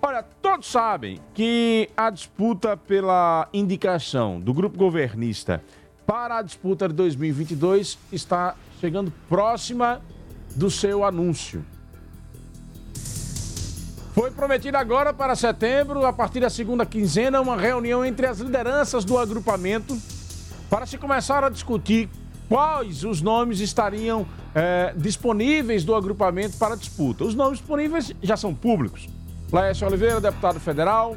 Olha, todos sabem que a disputa pela indicação do grupo governista para a disputa de 2022 está chegando próxima do seu anúncio. Foi prometido agora para setembro, a partir da segunda quinzena, uma reunião entre as lideranças do agrupamento para se começar a discutir quais os nomes estariam é, disponíveis do agrupamento para disputa. Os nomes disponíveis já são públicos. Laércio Oliveira, deputado federal.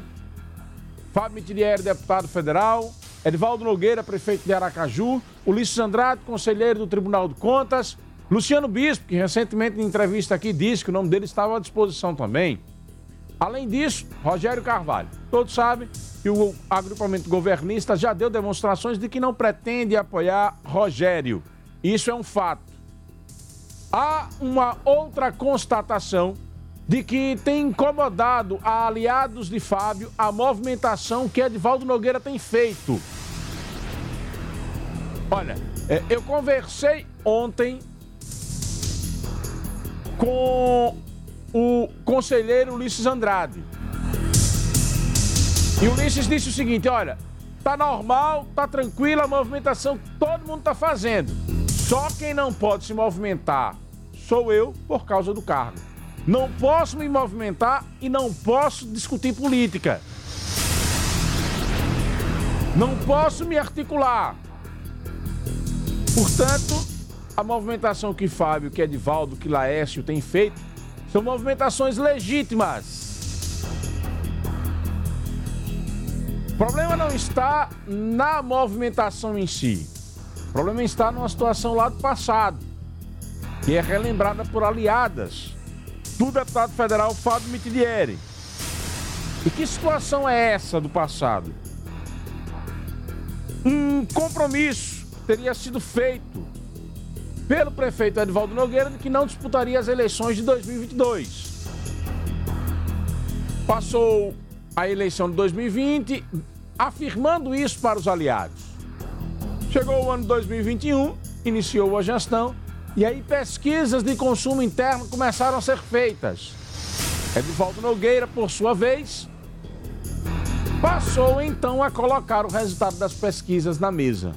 Fábio Mitidieri, deputado federal. Edvaldo Nogueira, prefeito de Aracaju. Ulisses Andrade, conselheiro do Tribunal de Contas. Luciano Bispo, que recentemente em entrevista aqui disse que o nome dele estava à disposição também. Além disso, Rogério Carvalho. Todos sabem que o agrupamento governista já deu demonstrações de que não pretende apoiar Rogério. Isso é um fato. Há uma outra constatação de que tem incomodado a aliados de Fábio a movimentação que Edvaldo Nogueira tem feito. Olha, é, eu conversei ontem com o conselheiro Ulisses Andrade. E o Ulisses disse o seguinte: olha, tá normal, tá tranquila a movimentação que todo mundo tá fazendo. Só quem não pode se movimentar sou eu por causa do cargo. Não posso me movimentar e não posso discutir política. Não posso me articular. Portanto, a movimentação que Fábio, que Edivaldo, que Laércio tem feito são movimentações legítimas. O problema não está na movimentação em si. O problema está numa situação lá do passado, que é relembrada por aliadas do deputado federal Fábio Mitidieri. E que situação é essa do passado? Um compromisso teria sido feito pelo prefeito Edvaldo Nogueira de que não disputaria as eleições de 2022. Passou a eleição de 2020 afirmando isso para os aliados. Chegou o ano de 2021, iniciou a gestão e aí pesquisas de consumo interno começaram a ser feitas. Edvaldo Nogueira, por sua vez, passou então a colocar o resultado das pesquisas na mesa.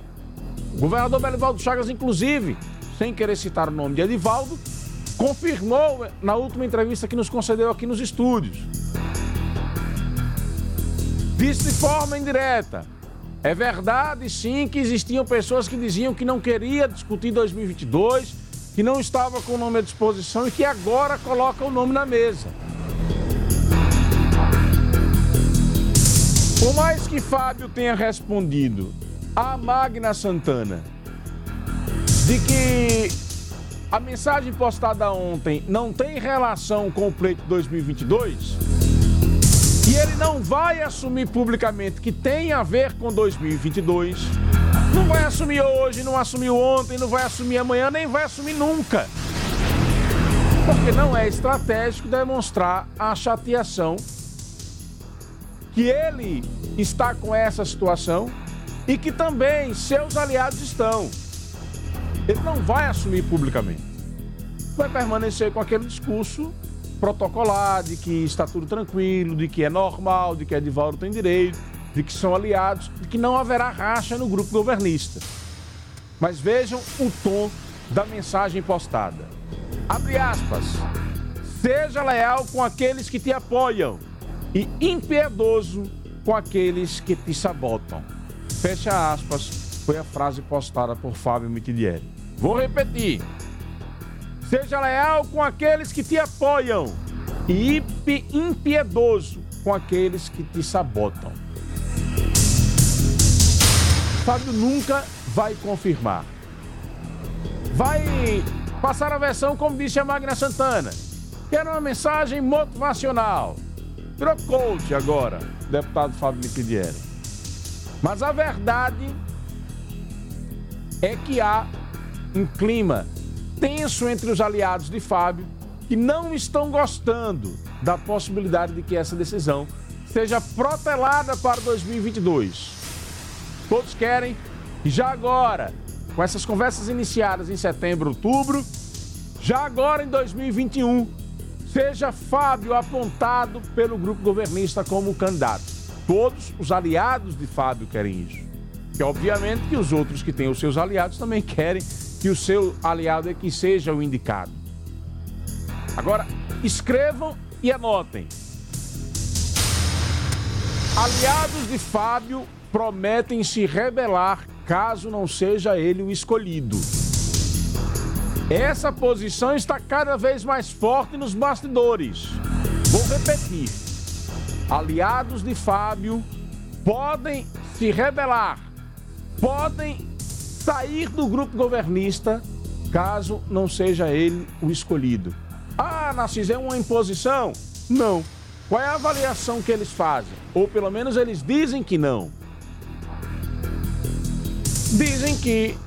O governador Belivaldo Chagas, inclusive, sem querer citar o nome de Edivaldo, confirmou na última entrevista que nos concedeu aqui nos estúdios. Disse de forma indireta. É verdade, sim, que existiam pessoas que diziam que não queria discutir 2022, que não estava com o nome à disposição e que agora coloca o nome na mesa. Por mais que Fábio tenha respondido a Magna Santana de que a mensagem postada ontem não tem relação com o pleito 2022 e ele não vai assumir publicamente que tem a ver com 2022, não vai assumir hoje, não assumiu ontem, não vai assumir amanhã, nem vai assumir nunca. Porque não é estratégico demonstrar a chateação que ele está com essa situação e que também seus aliados estão. Ele não vai assumir publicamente. Vai permanecer com aquele discurso protocolar de que está tudo tranquilo, de que é normal, de que Edivaldo tem direito, de que são aliados, de que não haverá racha no grupo governista. Mas vejam o tom da mensagem postada. Abre aspas. Seja leal com aqueles que te apoiam e impiedoso com aqueles que te sabotam. Fecha aspas foi a frase postada por Fábio Mitidieri. Vou repetir. Seja leal com aqueles que te apoiam e impiedoso com aqueles que te sabotam. Fábio nunca vai confirmar. Vai passar a versão como disse a Magna Santana, que era uma mensagem motivacional. Virou coach agora, deputado Fábio Mitidieri. Mas a verdade é que há um clima tenso entre os aliados de Fábio que não estão gostando da possibilidade de que essa decisão seja protelada para 2022. Todos querem já agora, com essas conversas iniciadas em setembro, outubro, já agora em 2021, seja Fábio apontado pelo grupo governista como candidato. Todos os aliados de Fábio querem isso. Que obviamente que os outros que têm os seus aliados também querem que o seu aliado é que seja o indicado. Agora, escrevam e anotem. Aliados de Fábio prometem se rebelar caso não seja ele o escolhido. Essa posição está cada vez mais forte nos bastidores. Vou repetir. Aliados de Fábio podem se rebelar, podem sair do grupo governista caso não seja ele o escolhido. Ah, Narciso, é uma imposição? Não. Qual é a avaliação que eles fazem? Ou pelo menos eles dizem que não. Dizem que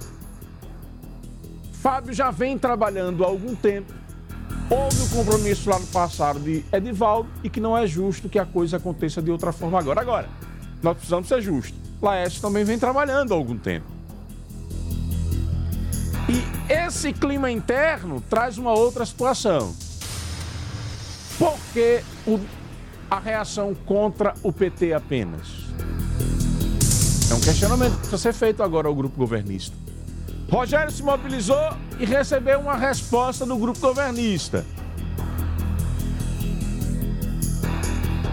Fábio já vem trabalhando há algum tempo. Houve um compromisso lá no passado de Edivaldo e que não é justo que a coisa aconteça de outra forma agora. Agora, nós precisamos ser justos. Laércio também vem trabalhando há algum tempo. E esse clima interno traz uma outra situação. Por que o, a reação contra o PT apenas? É um questionamento que precisa ser feito agora ao grupo governista. Rogério se mobilizou e recebeu uma resposta do grupo governista.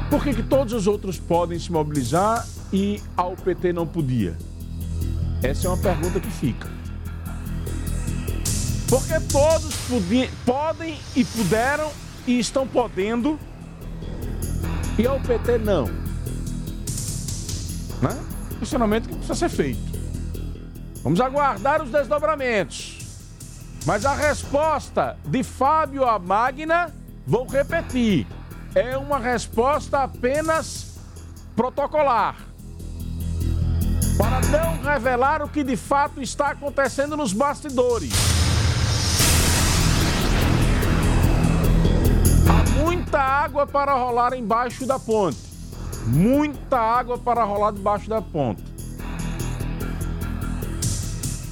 Por que, que todos os outros podem se mobilizar e ao PT não podia? Essa é uma pergunta que fica. Porque todos podem e puderam e estão podendo e ao PT não. Né? Questionamento que precisa ser feito. Vamos aguardar os desdobramentos. Mas a resposta de Fábio a Magna, vou repetir, é uma resposta apenas protocolar. Para não revelar o que de fato está acontecendo nos bastidores. Há muita água para rolar embaixo da ponte. Muita água para rolar debaixo da ponte.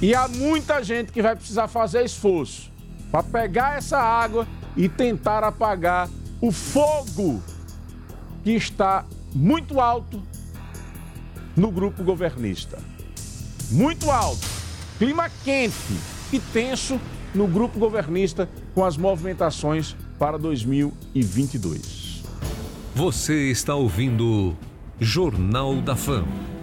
E há muita gente que vai precisar fazer esforço para pegar essa água e tentar apagar o fogo que está muito alto no grupo governista. Muito alto. Clima quente e tenso no grupo governista com as movimentações para 2022. Você está ouvindo Jornal da Fama.